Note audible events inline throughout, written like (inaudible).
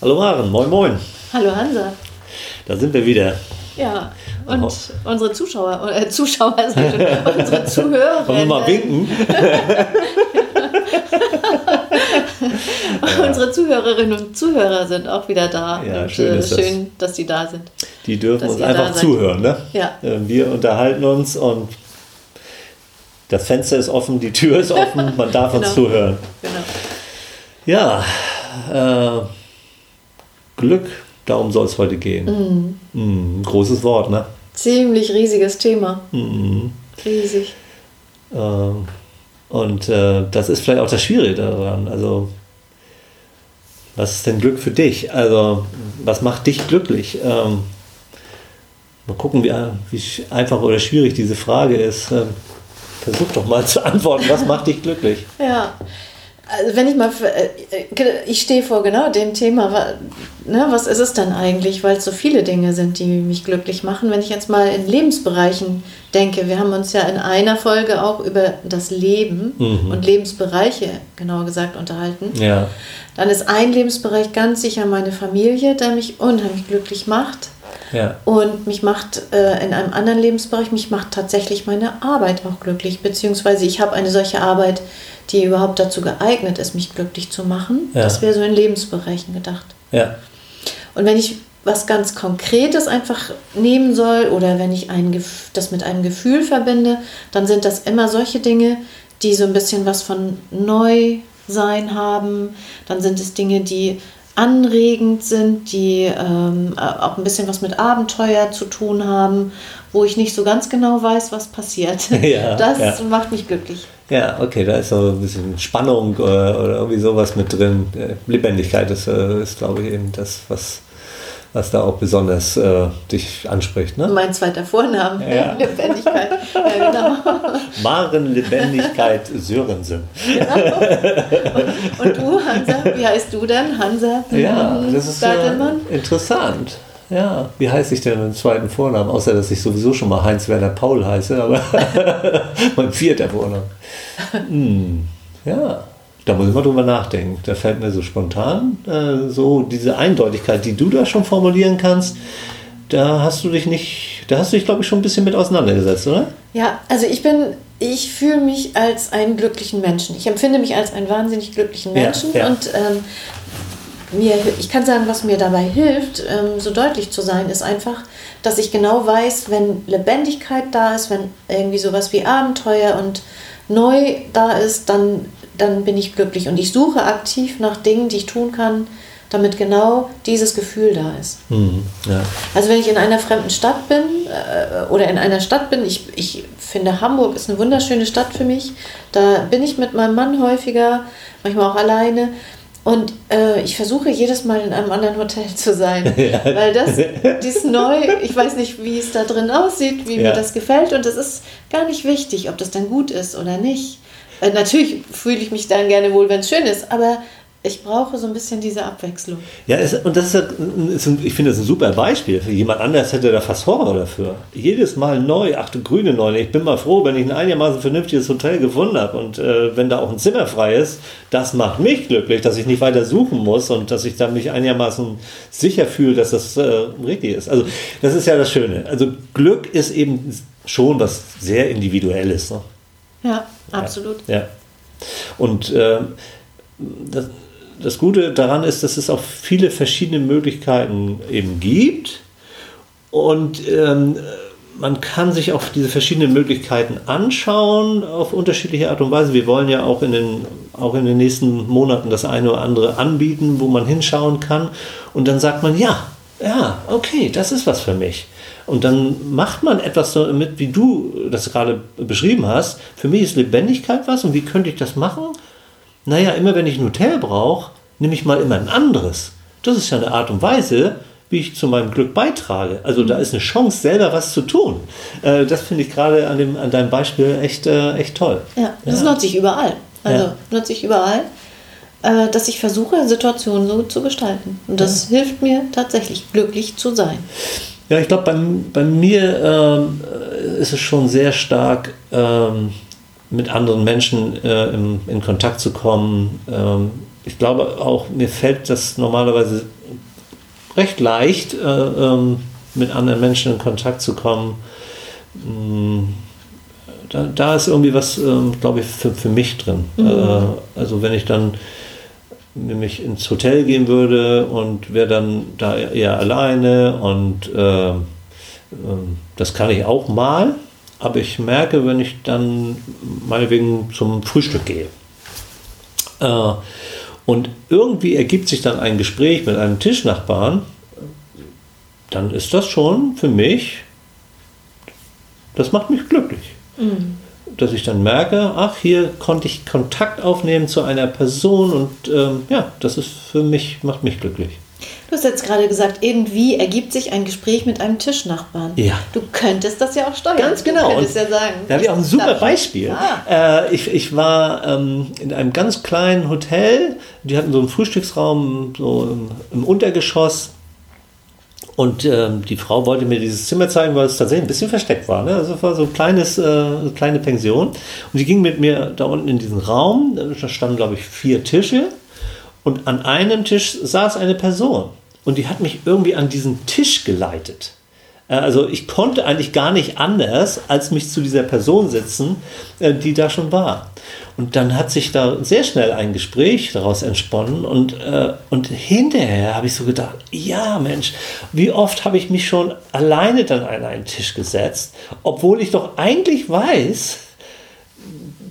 Hallo Maren, moin moin. Hallo Hansa. Da sind wir wieder. Ja, und oh. unsere Zuschauer, äh, Zuschauer, (laughs) unsere Zuhörer. Wollen wir mal winken? (laughs) unsere Zuhörerinnen und Zuhörer sind auch wieder da. Ja, und, schön, äh, schön dass sie da sind. Die dürfen uns einfach zuhören. Ne? Ja. Äh, wir unterhalten uns und das Fenster ist offen, die Tür ist offen, man darf genau. uns zuhören. Genau. Ja, äh, Glück, darum soll es heute gehen. Mhm. Mhm, großes Wort, ne? Ziemlich riesiges Thema. Mhm. Riesig. Äh, und äh, das ist vielleicht auch das Schwierige daran. Also, was ist denn Glück für dich? Also, was macht dich glücklich? Ähm, mal gucken, wie, wie, einfach oder schwierig diese Frage ist. Ähm, versuch doch mal zu (laughs) antworten, was macht dich glücklich? Ja, also wenn ich mal, äh, ich stehe vor genau dem Thema, ne, was ist es denn eigentlich, weil es so viele Dinge sind, die mich glücklich machen. Wenn ich jetzt mal in Lebensbereichen denke, wir haben uns ja in einer Folge auch über das Leben Mhm. und Lebensbereiche, genauer gesagt, unterhalten. Ja, Dann ist ein Lebensbereich ganz sicher meine Familie, der mich unheimlich glücklich macht. ja, Und mich macht äh, in einem anderen Lebensbereich, mich macht tatsächlich meine Arbeit auch glücklich. Beziehungsweise ich habe eine solche Arbeit, die überhaupt dazu geeignet ist, mich glücklich zu machen. Ja. Das wäre so in Lebensbereichen gedacht. ja, Und wenn ich was ganz Konkretes einfach nehmen soll oder wenn ich ein, das mit einem Gefühl verbinde, dann sind das immer solche Dinge, die so ein bisschen was von Neusein haben. Dann sind es Dinge, die anregend sind, die ähm, auch ein bisschen was mit Abenteuer zu tun haben, wo ich nicht so ganz genau weiß, was passiert. (laughs) Ja, (laughs) das ja. macht mich glücklich. ja, okay, da ist so ein bisschen Spannung oder, oder irgendwie sowas mit drin. Äh, Lebendigkeit ist, äh, ist glaube ich, eben das, was, was da auch besonders äh, dich anspricht. Ne? Mein zweiter Vorname, Ja. (laughs) Lebendigkeit. Ja, genau. Maren Lebendigkeit Sörensen. Und du, Hansa, wie heißt du denn? Hansa? Ja, das ist äh, interessant. Ja, wie heiße ich denn im zweiten Vornamen? Außer, dass ich sowieso schon mal Heinz-Werner Paul heiße, aber (laughs) mein vierter Vorname. Hm, ja, da muss ich mal drüber nachdenken. Da fällt mir so spontan äh, so diese Eindeutigkeit, die du da schon formulieren kannst, da hast du dich nicht, da hast du dich, glaube ich, schon ein bisschen mit auseinandergesetzt, oder? Ja, also ich bin, ich fühle mich als einen glücklichen Menschen. Ich empfinde mich als einen wahnsinnig glücklichen Ja, Menschen ja. und ähm, mir, ich kann sagen, was mir dabei hilft, ähm, so deutlich zu sein, ist einfach, dass ich genau weiß, wenn Lebendigkeit da ist, wenn irgendwie sowas wie Abenteuer und neu da ist, dann, dann bin ich glücklich und ich suche aktiv nach Dingen, die ich tun kann, damit genau dieses Gefühl da ist. Hm, ja. Also wenn ich in einer fremden Stadt bin äh, oder in einer Stadt bin, ich, ich finde Hamburg ist eine wunderschöne Stadt für mich. Da bin ich mit meinem Mann häufiger, manchmal auch alleine. Und äh, ich versuche jedes Mal in einem anderen Hotel zu sein, (laughs) weil das, dies neu, ich weiß nicht, wie es da drin aussieht, wie Ja. mir das gefällt und es ist gar nicht wichtig, ob das dann gut ist oder nicht. Äh, natürlich fühle ich mich dann gerne wohl, wenn es schön ist, aber ich brauche so ein bisschen diese Abwechslung. Ja, es, und das ist, ist ich finde das ein super Beispiel. Jemand anders hätte da fast Horror dafür. Jedes Mal neu, ach du grüne Neune. Ich bin mal froh, wenn ich ein einigermaßen vernünftiges Hotel gefunden habe und äh, wenn da auch ein Zimmer frei ist, das macht mich glücklich, dass ich nicht weiter suchen muss und dass ich da mich einigermaßen sicher fühle, dass das äh, richtig ist. Also das ist ja das Schöne. Also Glück ist eben schon was sehr Individuelles. Ne? Ja, absolut. Ja. Und äh, das, das Gute daran ist, dass es auch viele verschiedene Möglichkeiten eben gibt. Und ähm, man kann sich auch diese verschiedenen Möglichkeiten anschauen auf unterschiedliche Art und Weise. Wir wollen ja auch in den, auch in den nächsten Monaten das eine oder andere anbieten, wo man hinschauen kann. Und dann sagt man, ja, ja, okay, das ist was für mich. Und dann macht man etwas so mit, wie du das gerade beschrieben hast. Für mich ist Lebendigkeit was und wie könnte ich das machen? Naja, immer wenn ich ein Hotel brauche, nehme ich mal immer ein anderes. Das ist ja eine Art und Weise, wie ich zu meinem Glück beitrage. Also da ist eine Chance, selber was zu tun. Äh, das finde ich gerade an, dem- an deinem Beispiel echt, äh, echt toll. Ja, das Ja. nutze ich überall. Also Ja. nutze ich überall, äh, dass ich versuche, Situationen so zu gestalten. Und das hilft mir tatsächlich, glücklich zu sein. Ja, ich glaube, bei, bei mir ähm, ist es schon sehr stark, ähm, mit anderen Menschen äh, im, in Kontakt zu kommen. Ähm, ich glaube auch, mir fällt das normalerweise recht leicht, äh, ähm, mit anderen Menschen in Kontakt zu kommen. Mm, da, da ist irgendwie was, ähm, glaube ich, für, für mich drin. Mhm. Äh, also wenn ich dann nämlich ins Hotel gehen würde und wäre dann da eher alleine und äh, das kann ich auch mal, aber ich merke, wenn ich dann meinetwegen zum Frühstück gehe äh, und irgendwie ergibt sich dann ein Gespräch mit einem Tischnachbarn, dann ist das schon für mich, das macht mich glücklich. Mhm dass ich dann merke, ach, hier konnte ich Kontakt aufnehmen zu einer Person und ähm, ja, das ist für mich, macht mich glücklich. Du hast jetzt gerade gesagt, irgendwie ergibt sich ein Gespräch mit einem Tischnachbarn. Ja. Du könntest das ja auch steuern. Ganz genau. Du könntest ja sagen. Da habe ich auch ein super Beispiel. Ah. Äh, ich, ich war ähm, in einem ganz kleinen Hotel. Die hatten so einen Frühstücksraum so im, im Untergeschoss. Und ähm, die Frau wollte mir dieses Zimmer zeigen, weil es tatsächlich ein bisschen versteckt war. Ne? Also es war so ein kleines, äh, eine kleine Pension. Und sie ging mit mir da unten in diesen Raum. Da standen, glaube ich, vier Tische. Und an einem Tisch saß eine Person. Und die hat mich irgendwie an diesen Tisch geleitet. Äh, also ich konnte eigentlich gar nicht anders, als mich zu dieser Person setzen, äh, die da schon war. Und dann hat sich da sehr schnell ein Gespräch daraus entsponnen und, äh, und hinterher habe ich so gedacht, ja Mensch, wie oft habe ich mich schon alleine dann an einen Tisch gesetzt, obwohl ich doch eigentlich weiß,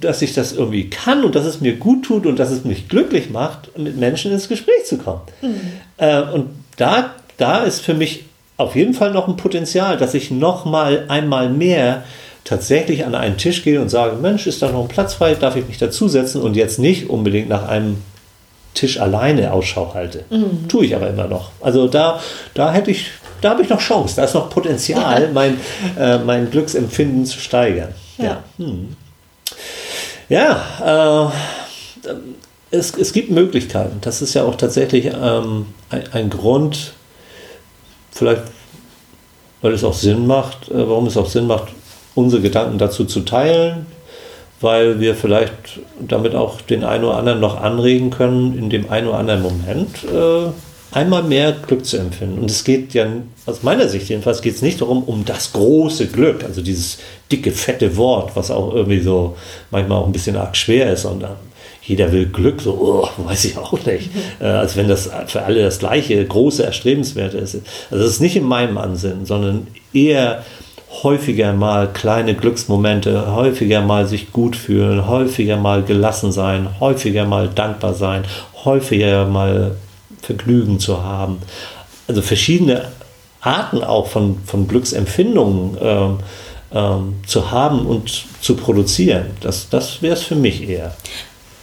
dass ich das irgendwie kann und dass es mir gut tut und dass es mich glücklich macht, mit Menschen ins Gespräch zu kommen. Mhm. Äh, und da, da ist für mich auf jeden Fall noch ein Potenzial, dass ich noch mal einmal mehr tatsächlich an einen Tisch gehe und sage, Mensch, ist da noch ein Platz frei, darf ich mich dazusetzen und jetzt nicht unbedingt nach einem Tisch alleine Ausschau halte. Mhm. Tue ich aber immer noch. Also da, da hätte ich, da habe ich noch Chance, da ist noch Potenzial, ja. (laughs) mein, äh, mein Glücksempfinden zu steigern. Ja, ja, hm. ja äh, es, es gibt Möglichkeiten. Das ist ja auch tatsächlich ähm, ein, ein Grund, vielleicht weil es auch Sinn macht, äh, warum es auch Sinn macht, unsere Gedanken dazu zu teilen, weil wir vielleicht damit auch den einen oder anderen noch anregen können, in dem einen oder anderen Moment äh, einmal mehr Glück zu empfinden. Und es geht ja, aus meiner Sicht jedenfalls, geht es nicht darum, um das große Glück, also dieses dicke, fette Wort, was auch irgendwie so manchmal auch ein bisschen arg schwer ist und jeder will Glück, so, oh, weiß ich auch nicht. (laughs) Äh, als wenn das für alle das gleiche große Erstrebenswerte ist. Also das ist nicht in meinem Ansinnen, sondern eher häufiger mal kleine Glücksmomente, häufiger mal sich gut fühlen, häufiger mal gelassen sein, häufiger mal dankbar sein, häufiger mal Vergnügen zu haben. Also verschiedene Arten auch von, von Glücksempfindungen ähm, ähm, zu haben und zu produzieren. Das, das wäre es für mich eher.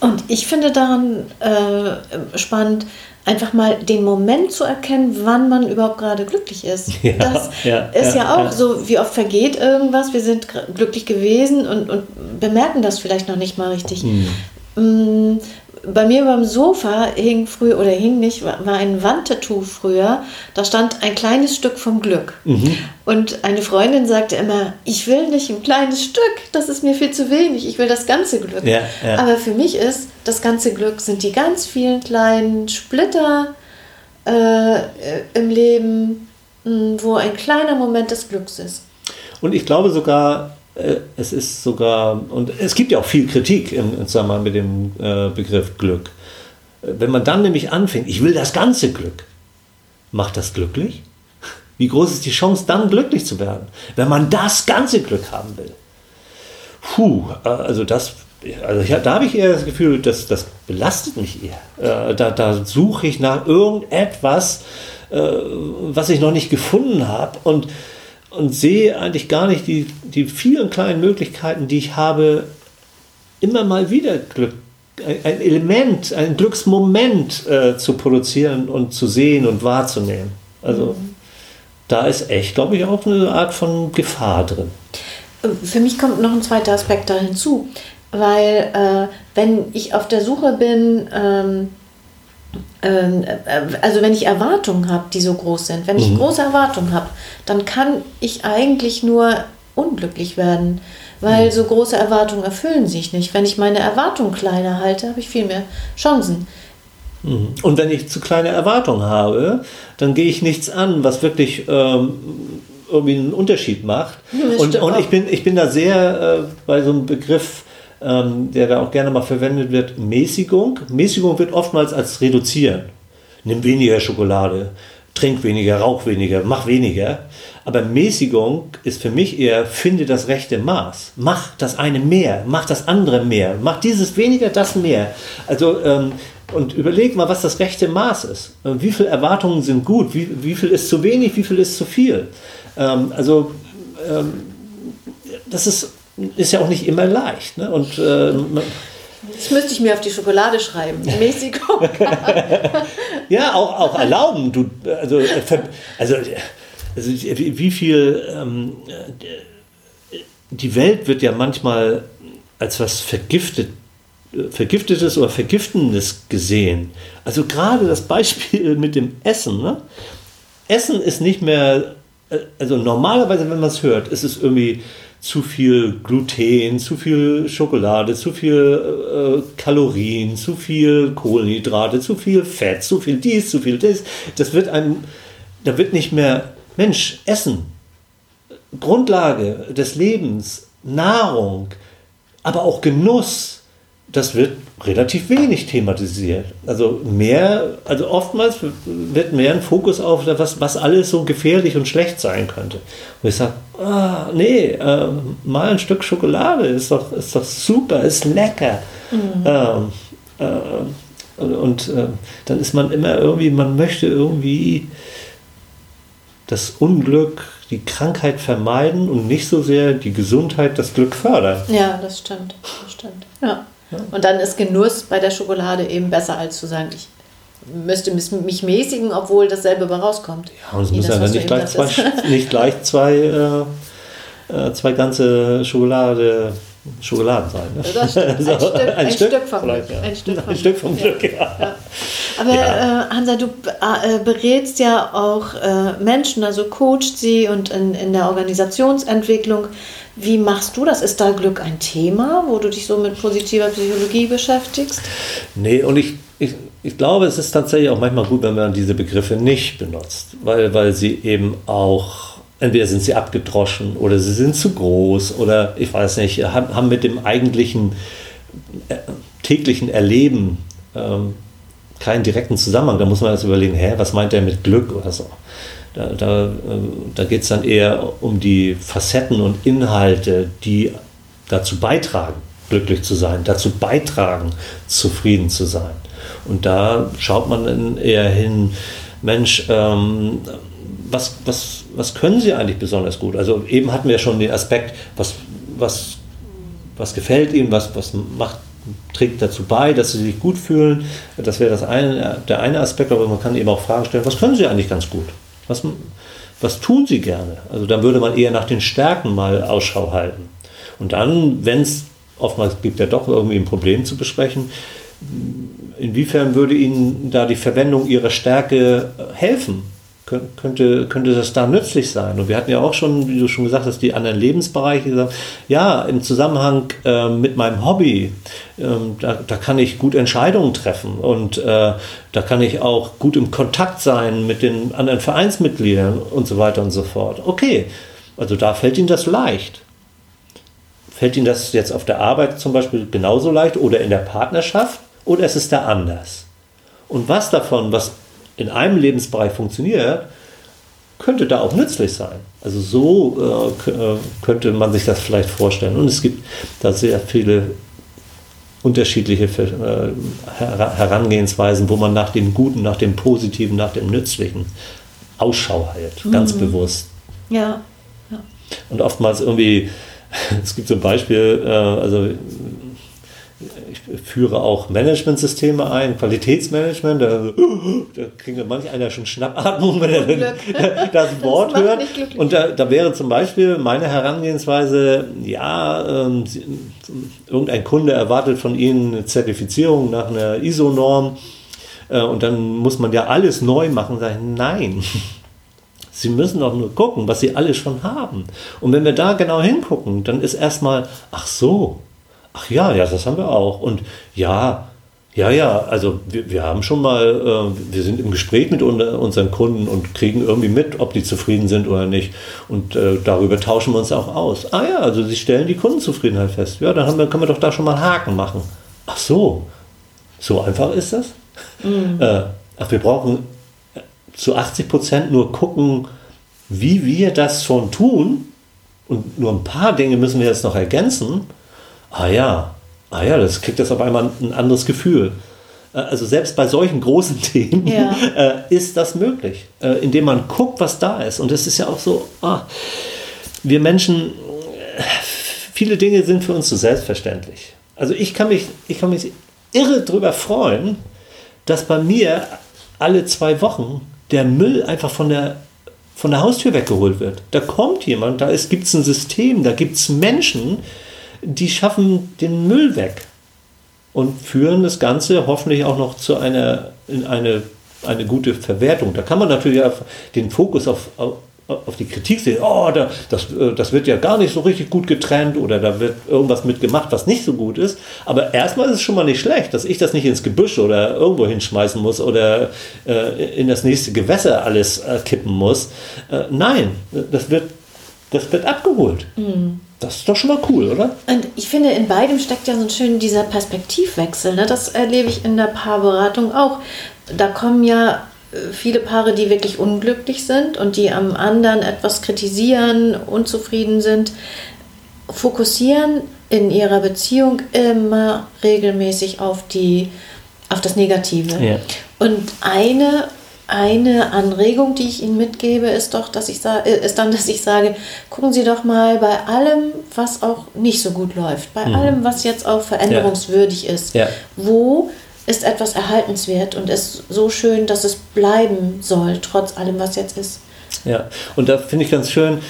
Und ich finde daran äh, spannend, einfach mal den Moment zu erkennen, wann man überhaupt gerade glücklich ist. (laughs) Ja, das ja, ist ja, ja auch so, wie oft vergeht irgendwas, wir sind glücklich gewesen und, und bemerken das vielleicht noch nicht mal richtig. Mhm bei mir beim Sofa hing früher, oder hing nicht, war, ein Wandtattoo früher. Da stand ein kleines Stück vom Glück. Mhm. Und eine Freundin sagte immer, ich will nicht ein kleines Stück, das ist mir viel zu wenig, ich will das ganze Glück. Ja, ja. Aber für mich ist das ganze Glück, sind die ganz vielen kleinen Splitter äh, im Leben, hm, wo ein kleiner Moment des Glücks ist. Und ich glaube sogar, es ist sogar, und es gibt ja auch viel Kritik im, wir, mit dem äh, Begriff Glück. Wenn man dann nämlich anfängt, ich will das ganze Glück, macht das glücklich? Wie groß ist die Chance, dann glücklich zu werden, wenn man das ganze Glück haben will? Puh, äh, also das, also ich, da habe ich eher das Gefühl, dass das belastet mich eher. Da, da suche ich nach irgendetwas, was ich noch nicht gefunden habe und und sehe eigentlich gar nicht die, die vielen kleinen Möglichkeiten, die ich habe, immer mal wieder Glück, ein Element, ein Glücksmoment äh, zu produzieren und zu sehen und wahrzunehmen. Also mhm. da ist echt, glaube ich, auch eine Art von Gefahr drin. Für mich kommt noch ein zweiter Aspekt da hinzu, weil äh, wenn ich auf der Suche bin, ähm, ähm, äh, also wenn ich Erwartungen habe, die so groß sind, wenn ich mhm. große Erwartungen habe, dann kann ich eigentlich nur unglücklich werden, weil mhm. so große Erwartungen erfüllen sich nicht. Wenn ich meine Erwartungen kleiner halte, habe ich viel mehr Chancen. Mhm. Und wenn ich zu kleine Erwartungen habe, dann gehe ich nichts an, was wirklich ähm, irgendwie einen Unterschied macht. Ja, und und ich, bin, ich bin da sehr äh, bei so einem Begriff, ähm, der da auch gerne mal verwendet wird, Mäßigung. Mäßigung wird oftmals als reduzieren. Nimm weniger Schokolade, trink weniger, rauch weniger, mach weniger. Aber Mäßigung ist für mich eher, finde das rechte Maß. Mach das eine mehr, mach das andere mehr, mach dieses weniger, das mehr. Also, ähm, und überleg mal, was das rechte Maß ist. Äh, Wie viele Erwartungen sind gut, wie, wie viel ist zu wenig, wie viel ist zu viel. Ähm, also, ähm, das ist, ist ja auch nicht immer leicht. Ne? Und äh, Das müsste ich mir auf die Schokolade schreiben. Mäßigung. (laughs) Ja, auch, auch erlauben. Du, also, äh, also, also wie viel ähm, äh, die Welt wird ja manchmal als was vergiftet, vergiftetes oder vergiftendes gesehen. Also gerade das Beispiel mit dem Essen. Ne? Essen ist nicht mehr, äh, also normalerweise, wenn man es hört, ist es irgendwie zu viel Gluten, zu viel Schokolade, zu viel äh, Kalorien, zu viel Kohlenhydrate, zu viel Fett, zu viel dies, zu viel das. Das wird einem, da wird nicht mehr, Mensch, Essen, Grundlage des Lebens, Nahrung, aber auch Genuss, das wird relativ wenig thematisiert. Also mehr, also oftmals wird mehr ein Fokus auf was, was alles so gefährlich und schlecht sein könnte. Und ich sage, ah, nee, äh, mal ein Stück Schokolade ist doch, ist doch super, ist lecker. Ähm, äh, und und äh, dann ist man immer irgendwie, man möchte irgendwie das Unglück, die Krankheit vermeiden und nicht so sehr die Gesundheit, das Glück fördern. Ja, das stimmt. Das stimmt. Ja. Und dann ist Genuss bei der Schokolade eben besser, als zu sagen, ich müsste mich mäßigen, obwohl dasselbe rauskommt. Ja, und es müssen das, ja dann nicht gleich, zwei, (laughs) nicht gleich zwei, äh, äh, zwei ganze Schokolade, Schokoladen sein. Ne? Das stimmt. (laughs) Ein, So, Stück, ein, Stück, vom vielleicht, Glück. ja. Ein Stück vom Ein Stück vom Glück. Glück, ja. Ja. (laughs) Aber Ja. äh, Hansa, du äh, berätst ja auch äh, Menschen, also coacht sie und in, in der Organisationsentwicklung. Wie machst du das? Ist da Glück ein Thema, wo du dich so mit positiver Psychologie beschäftigst? Nee, und ich, ich, ich glaube, es ist tatsächlich auch manchmal gut, wenn man diese Begriffe nicht benutzt, weil, weil sie eben auch, entweder sind sie abgedroschen oder sie sind zu groß oder ich weiß nicht, haben, mit dem eigentlichen äh, täglichen Erleben ähm, keinen direkten Zusammenhang. Da muss man jetzt überlegen, hä, was meint er mit Glück oder so. Da, da, äh, da geht es dann eher um die Facetten und Inhalte, die dazu beitragen, glücklich zu sein, dazu beitragen, zufrieden zu sein. Und da schaut man dann eher hin, Mensch, ähm, was, was, was können Sie eigentlich besonders gut? Also eben hatten wir schon den Aspekt, was, was, was gefällt Ihnen, was, was macht, trägt dazu bei, dass Sie sich gut fühlen. Das wäre das eine, der eine Aspekt, aber man kann eben auch Fragen stellen, was können Sie eigentlich ganz gut? Was, was tun Sie gerne? Also dann würde man eher nach den Stärken mal Ausschau halten. Und dann, wenn es oftmals gibt ja doch irgendwie ein Problem zu besprechen, inwiefern würde Ihnen da die Verwendung Ihrer Stärke helfen? Kön- Könnte, könnte das da nützlich sein? Und wir hatten ja auch schon, wie du schon gesagt hast, die anderen Lebensbereiche gesagt, ja, im Zusammenhang äh, mit meinem Hobby, ähm, da, da kann ich gut Entscheidungen treffen und äh, da kann ich auch gut im Kontakt sein mit den anderen Vereinsmitgliedern und so weiter und so fort. Okay, also da fällt Ihnen das leicht. Fällt Ihnen das jetzt auf der Arbeit zum Beispiel genauso leicht oder in der Partnerschaft oder ist es da anders? Und was davon, was in einem Lebensbereich funktioniert, könnte da auch nützlich sein. Also so äh, äh, könnte man sich das vielleicht vorstellen. Und es gibt da sehr viele unterschiedliche äh, Her- Herangehensweisen, wo man nach dem Guten, nach dem Positiven, nach dem Nützlichen Ausschau hält, ganz bewusst. Ja. Und oftmals irgendwie, (laughs) es gibt so ein Beispiel, äh, also führe auch Managementsysteme ein, Qualitätsmanagement, da, da kriegt manch einer schon Schnappatmung, wenn er das Wort macht hört. Und da, da wäre zum Beispiel meine Herangehensweise, ja, ähm, irgendein Kunde erwartet von Ihnen eine Zertifizierung nach einer ISO-Norm äh, und dann muss man ja alles neu machen. Sag ich, nein. (laughs) Sie müssen doch nur gucken, was Sie alles schon haben. Und wenn wir da genau hingucken, dann ist erstmal, ach so, ach ja, ja, das haben wir auch. Und ja, Ja, ja, also wir, wir haben schon mal, äh, wir sind im Gespräch mit unseren Kunden und kriegen irgendwie mit, ob die zufrieden sind oder nicht. Und äh, darüber tauschen wir uns auch aus. Ah ja, also sie stellen die Kundenzufriedenheit fest. Ja, dann wir, können wir doch da schon mal einen Haken machen. Ach so, so einfach ist das? Mhm. Äh, ach, wir brauchen äh, zu 80 Prozent nur gucken, wie wir das schon tun. Und nur ein paar Dinge müssen wir jetzt noch ergänzen. Ah ja, ah ja, das kriegt jetzt auf einmal ein anderes Gefühl. Äh, also selbst bei solchen großen (laughs) Themen ja. äh, ist das möglich, äh, indem man guckt, was da ist. Und es ist ja auch so, ah, wir Menschen, viele Dinge sind für uns so selbstverständlich. Also ich kann mich, ich kann mich irre darüber freuen, dass bei mir alle zwei Wochen der Müll einfach von der, von der Haustür weggeholt wird. Da kommt jemand, da gibt es ein System, da gibt es Menschen, die schaffen den Müll weg und führen das Ganze hoffentlich auch noch zu einer, in eine, eine gute Verwertung. Da kann man natürlich den Fokus auf, auf, auf die Kritik sehen, oh, da, das, äh, das wird ja gar nicht so richtig gut getrennt oder da wird irgendwas mitgemacht, was nicht so gut ist. Aber erstmal ist es schon mal nicht schlecht, dass ich das nicht ins Gebüsch oder irgendwo hinschmeißen muss oder äh, in das nächste Gewässer alles äh, kippen muss. Äh, nein, das wird, das wird abgeholt. Mhm. Das ist doch schon mal cool, oder? Und ich finde, in beidem steckt ja so ein schön dieser Perspektivwechsel. Ne? Das erlebe ich in der Paarberatung auch. Da kommen ja äh, viele Paare, die wirklich unglücklich sind und die am anderen etwas kritisieren, unzufrieden sind, fokussieren in ihrer Beziehung immer regelmäßig auf die auf das Negative. Ja. Und eine eine Anregung, die ich Ihnen mitgebe, ist doch, dass ich äh, ist dann, (laughs) dass ich sage, gucken Sie doch mal bei allem, was auch nicht so gut läuft, bei mhm. allem, was jetzt auch veränderungswürdig ja. ist, ja. wo ist etwas erhaltenswert und ist so schön, dass es bleiben soll, trotz allem, was jetzt ist. Ja, und da finde ich ganz schön,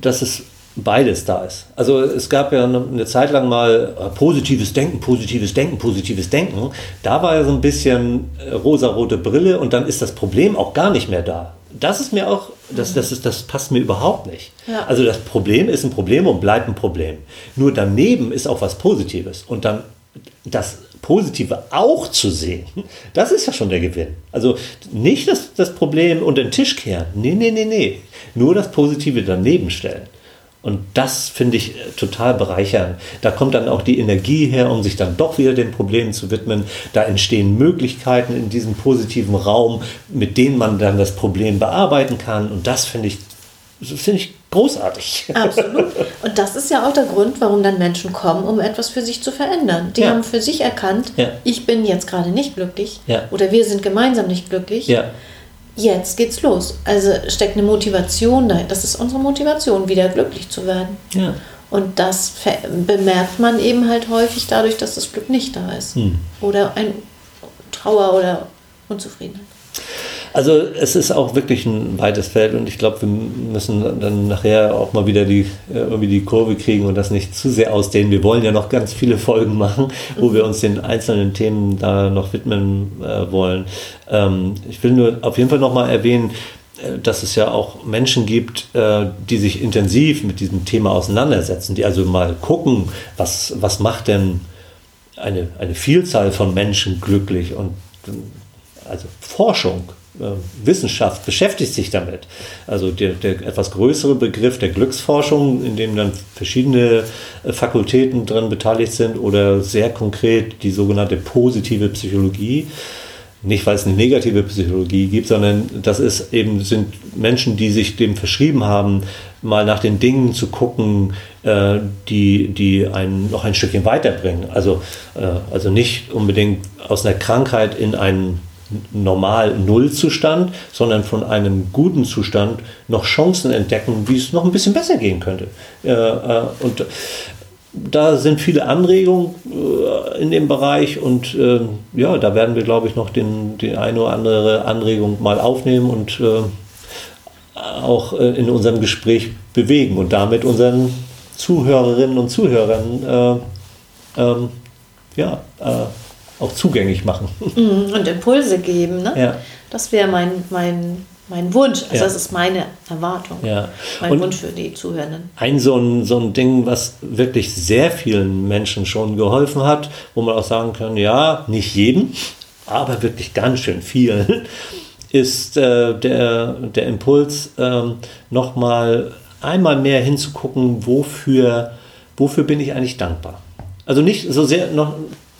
dass es beides da ist. Also es gab ja eine Zeit lang mal äh, positives Denken, positives Denken, positives Denken. Da war ja so ein bisschen äh, rosarote Brille und dann ist das Problem auch gar nicht mehr da. Das ist mir auch, das, das, ist, das passt mir überhaupt nicht. Ja. Also das Problem ist ein Problem und bleibt ein Problem. Nur daneben ist auch was Positives. Und dann das Positive auch zu sehen, das ist ja schon der Gewinn. Also nicht das, das Problem unter den Tisch kehren. Nee, nee, nee, nee. Nur das Positive daneben stellen. Und das finde ich äh, total bereichernd. Da kommt dann auch die Energie her, um sich dann doch wieder den Problemen zu widmen. Da entstehen Möglichkeiten in diesem positiven Raum, mit denen man dann das Problem bearbeiten kann. Und das finde ich, finde ich großartig. Absolut. (laughs) Und das ist ja auch der Grund, warum dann Menschen kommen, um etwas für sich zu verändern. Die ja. haben für sich erkannt, ja. ich bin jetzt gerade nicht glücklich ja. oder wir sind gemeinsam nicht glücklich. Jetzt geht's los. Also steckt eine Motivation dahin. Das ist unsere Motivation, wieder glücklich zu werden. Ja. Und das bemerkt man eben halt häufig dadurch, dass das Glück nicht da ist. Hm. Oder ein Trauer oder Unzufriedenheit. Also es ist auch wirklich ein weites Feld und ich glaube, wir müssen dann nachher auch mal wieder die, äh, irgendwie die Kurve kriegen und das nicht zu sehr ausdehnen. Wir wollen ja noch ganz viele Folgen machen, wo wir uns den einzelnen Themen da noch widmen äh, wollen. Ähm, ich will nur auf jeden Fall nochmal erwähnen, äh, dass es ja auch Menschen gibt, äh, die sich intensiv mit diesem Thema auseinandersetzen, die also mal gucken, was, was macht denn eine, eine Vielzahl von Menschen glücklich und also Forschung Wissenschaft beschäftigt sich damit. Also der, der, etwas größere Begriff der Glücksforschung, in dem dann verschiedene äh, Fakultäten dran beteiligt sind oder sehr konkret die sogenannte positive Psychologie. Nicht, weil es eine negative Psychologie gibt, sondern das ist eben, sind Menschen, die sich dem verschrieben haben, mal nach den Dingen zu gucken, äh, die, die einen noch ein Stückchen weiterbringen. Also, also nicht unbedingt aus einer Krankheit in einen normal Nullzustand, sondern von einem guten Zustand noch Chancen entdecken, wie es noch ein bisschen besser gehen könnte. Äh, äh, und da sind viele Anregungen äh, in dem Bereich und ja, da werden wir, glaube ich, noch den, die eine oder andere Anregung mal aufnehmen und auch in unserem Gespräch bewegen und damit unseren Zuhörerinnen und Zuhörern ähm, ja, auch zugänglich machen. (laughs) Mhm, und Impulse geben, ne? Ja. Das wäre mein, mein mein Wunsch. Also Ja. das ist meine Erwartung. Ja. Mein Und- Wunsch für die Zuhörenden. ein so ein, so ein Ding, was wirklich sehr vielen Menschen schon geholfen hat, wo man auch sagen kann, ja, nicht jedem, aber wirklich ganz schön vielen, (laughs) ist äh, der, der Impuls, ähm, nochmal einmal mehr hinzugucken, wofür, wofür bin ich eigentlich dankbar. Also nicht so sehr noch,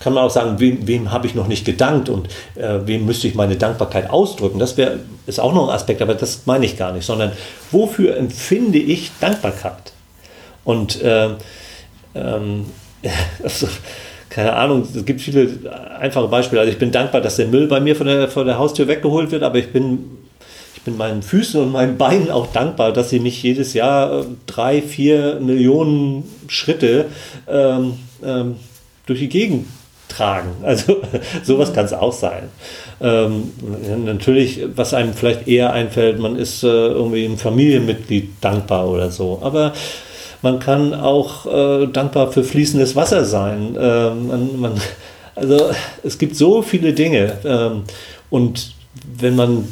kann man auch sagen, wem, wem habe ich noch nicht gedankt und äh, wem müsste ich meine Dankbarkeit ausdrücken. Das wäre ist auch noch ein Aspekt, aber das meine ich gar nicht, sondern wofür empfinde ich Dankbarkeit? Und äh, ähm, (laughs) also, keine Ahnung, es gibt viele einfache Beispiele. Also ich bin dankbar, dass der Müll bei mir von der, von der Haustür weggeholt wird, aber ich bin, bin meinen Füßen und meinen Beinen auch dankbar, dass sie mich jedes Jahr äh, drei, vier Millionen Schritte ähm, ähm, durch die Gegend tragen. (laughs) Also sowas kann es auch sein. Ähm, natürlich, was einem vielleicht eher einfällt, man ist äh, irgendwie einem Familienmitglied dankbar oder so. Aber man kann auch äh, dankbar für fließendes Wasser sein. Ähm, man, man, also es gibt so viele Dinge. Ähm, und wenn man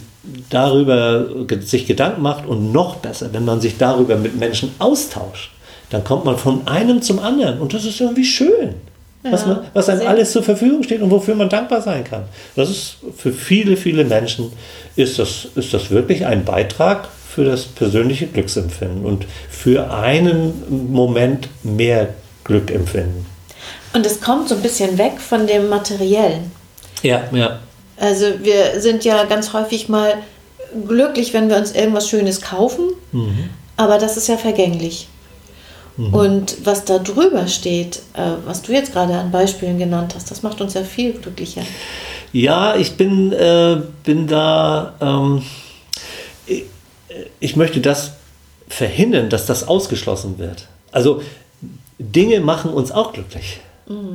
darüber sich Gedanken macht und noch besser, wenn man sich darüber mit Menschen austauscht, dann kommt man von einem zum anderen und das ist irgendwie schön. Was, man, was einem alles zur Verfügung steht und wofür man dankbar sein kann. Das ist für viele, viele Menschen ist das, ist das wirklich ein Beitrag für das persönliche Glücksempfinden und für einen Moment mehr Glück empfinden. Und es kommt so ein bisschen weg von dem Materiellen. Ja, ja. Also wir sind ja ganz häufig mal glücklich, wenn wir uns irgendwas Schönes kaufen, aber das ist ja vergänglich. Und was da drüber steht, äh, was du jetzt gerade an Beispielen genannt hast, das macht uns ja viel glücklicher. Ja, ich bin, äh, bin da, ähm, ich, ich möchte das verhindern, dass das ausgeschlossen wird. Also Dinge machen uns auch glücklich.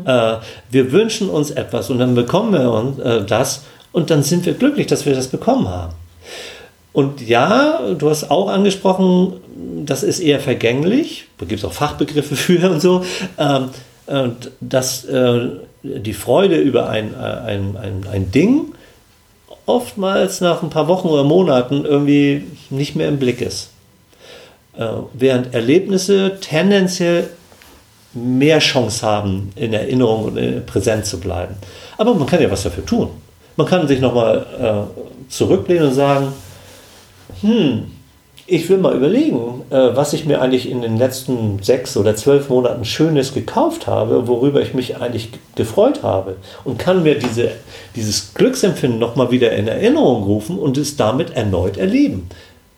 Äh, wir wünschen uns etwas und dann bekommen wir uns, äh, das und dann sind wir glücklich, dass wir das bekommen haben. Und ja, du hast auch angesprochen, das ist eher vergänglich. Da gibt es auch Fachbegriffe (laughs) für und so. Ähm, und dass äh, die Freude über ein, äh, ein, ein, ein Ding oftmals nach ein paar Wochen oder Monaten irgendwie nicht mehr im Blick ist. Äh, während Erlebnisse tendenziell mehr Chance haben, in Erinnerung und äh, präsent zu bleiben. Aber man kann ja was dafür tun. Man kann sich nochmal äh, zurücklehnen und sagen, hm, ich will mal überlegen, äh, was ich mir eigentlich in den letzten sechs oder zwölf Monaten Schönes gekauft habe, worüber ich mich eigentlich ge- gefreut habe. Und kann mir diese, dieses Glücksempfinden nochmal wieder in Erinnerung rufen und es damit erneut erleben.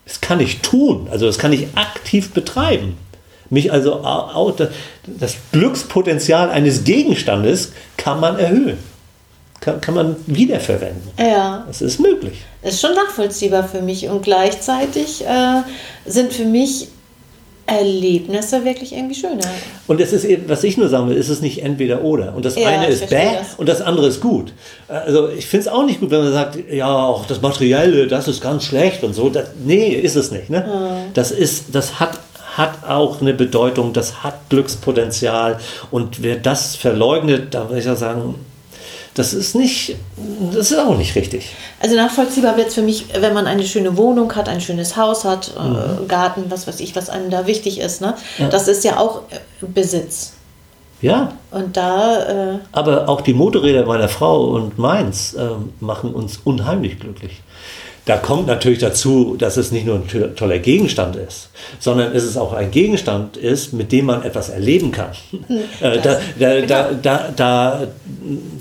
Das kann ich tun, also das kann ich aktiv betreiben. Mich also das Glückspotenzial eines Gegenstandes kann man erhöhen. Kann, kann man wiederverwenden. Ja, Das ist möglich. ist schon nachvollziehbar für mich und gleichzeitig äh, sind für mich Erlebnisse wirklich irgendwie schöner. Und es ist eben, was ich nur sagen will, ist es nicht entweder oder. Und das Ja, eine ist bäh das. und das andere ist gut. Also ich finde es auch nicht gut, wenn man sagt, ja, auch das Materielle, das ist ganz schlecht und so. Das, nee, ist es nicht. Ne? Das, ist, das hat, hat auch eine Bedeutung, das hat Glückspotenzial. Und wer das verleugnet, da würde ich ja sagen, das ist nicht, das ist auch nicht richtig. Also nachvollziehbar wird es für mich, wenn man eine schöne Wohnung hat, ein schönes Haus hat, äh, Garten, was weiß ich, was einem da wichtig ist. Ne? Das ist ja auch äh, Besitz. Ja, Und da, äh, Aber auch die Motorräder meiner Frau und meins ähm, machen uns unheimlich glücklich. Da kommt natürlich dazu, dass es nicht nur ein to- toller Gegenstand ist, sondern es ist auch ein Gegenstand ist, mit dem man etwas erleben kann. (laughs) äh, da, da, da, da, da,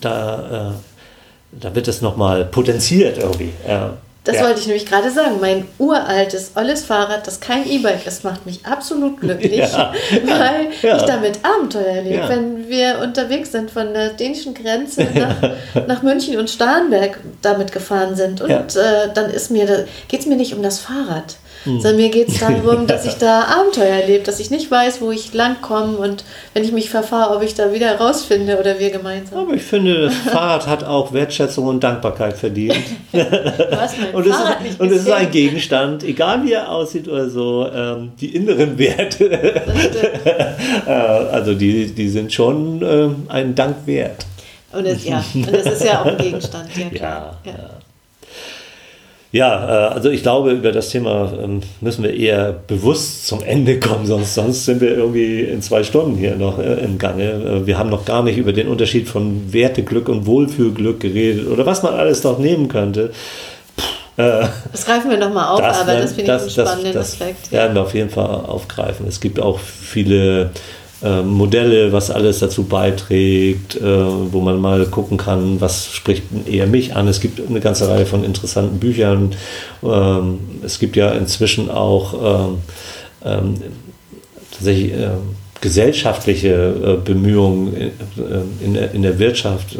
da, äh, da wird es nochmal potenziert irgendwie. Ja. Das ja. wollte ich nämlich gerade sagen, mein uraltes, olles Fahrrad, das kein E-Bike ist, macht mich absolut glücklich, Ja. weil Ja. ich damit Abenteuer erlebe. Wenn wir unterwegs sind von der dänischen Grenze (laughs) nach, nach München und Starnberg damit gefahren sind und äh, dann ist mir, geht es mir nicht um das Fahrrad, Hm. sondern mir geht es darum, (laughs) dass ich da Abenteuer erlebe, dass ich nicht weiß, wo ich langkomme und wenn ich mich verfahre, ob ich da wieder rausfinde oder wir gemeinsam. Aber ich finde, das (laughs) Fahrrad hat auch Wertschätzung und Dankbarkeit verdient. (laughs) Du hast mein Und es, ist, und es ist ein Gegenstand, egal wie er aussieht oder so, ähm, die inneren Werte, äh, also die, die sind schon ähm, einen Dank wert. Und es, ja, und das ist ja auch ein Gegenstand, ja klar. Ja, Ja. Ja, äh, also ich glaube, über das Thema ähm, müssen wir eher bewusst zum Ende kommen, sonst, sonst sind wir irgendwie in zwei Stunden hier noch äh, im Gange. Äh, wir haben noch gar nicht über den Unterschied von Werteglück und Wohlfühlglück geredet oder was man alles noch nehmen könnte. Das greifen wir nochmal auf, das, aber das finde ich einen spannenden das, das Aspekt. werden wir auf jeden Fall aufgreifen. Es gibt auch viele äh, Modelle, was alles dazu beiträgt, äh, wo man mal gucken kann, was spricht eher mich an. Es gibt eine ganze Reihe von interessanten Büchern. Ähm, es gibt ja inzwischen auch ähm, ähm, tatsächlich gesellschaftliche äh, Bemühungen in, der, Wirtschaft äh,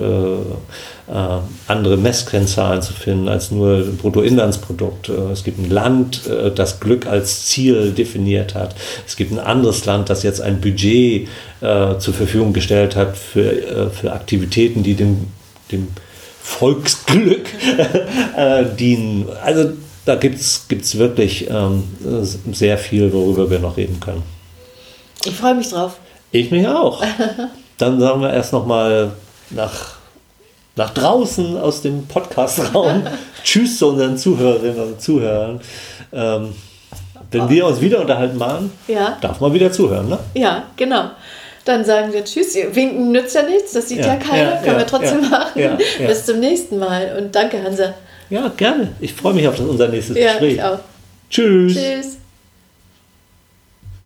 andere Messkennzahlen zu finden als nur Bruttoinlandsprodukt. Äh, es gibt ein Land, äh, das Glück als Ziel definiert hat. Es gibt ein anderes Land, das jetzt ein Budget äh, zur Verfügung gestellt hat für, äh, für Aktivitäten, die dem, dem Volksglück (laughs) äh, dienen. Also da gibt es wirklich ähm, sehr viel, worüber wir noch reden können. Ich freue mich drauf. Ich mich auch. (laughs) Dann sagen wir erst noch mal nach nach draußen aus dem Podcastraum. (laughs) Tschüss zu unseren Zuhörerinnen und Zuhörern. Ähm, wenn wir uns wieder unterhalten machen, ja. darf man wieder zuhören, ne? Ja, genau. Dann sagen wir Tschüss. Winken nützt ja nichts, das sieht ja, ja keiner, ja, können wir trotzdem machen. Bis zum nächsten Mal und danke, Hansa. Ja, gerne. Ich freue mich auf das, unser nächstes ja, Gespräch. Ich auch. Tschüss. Tschüss.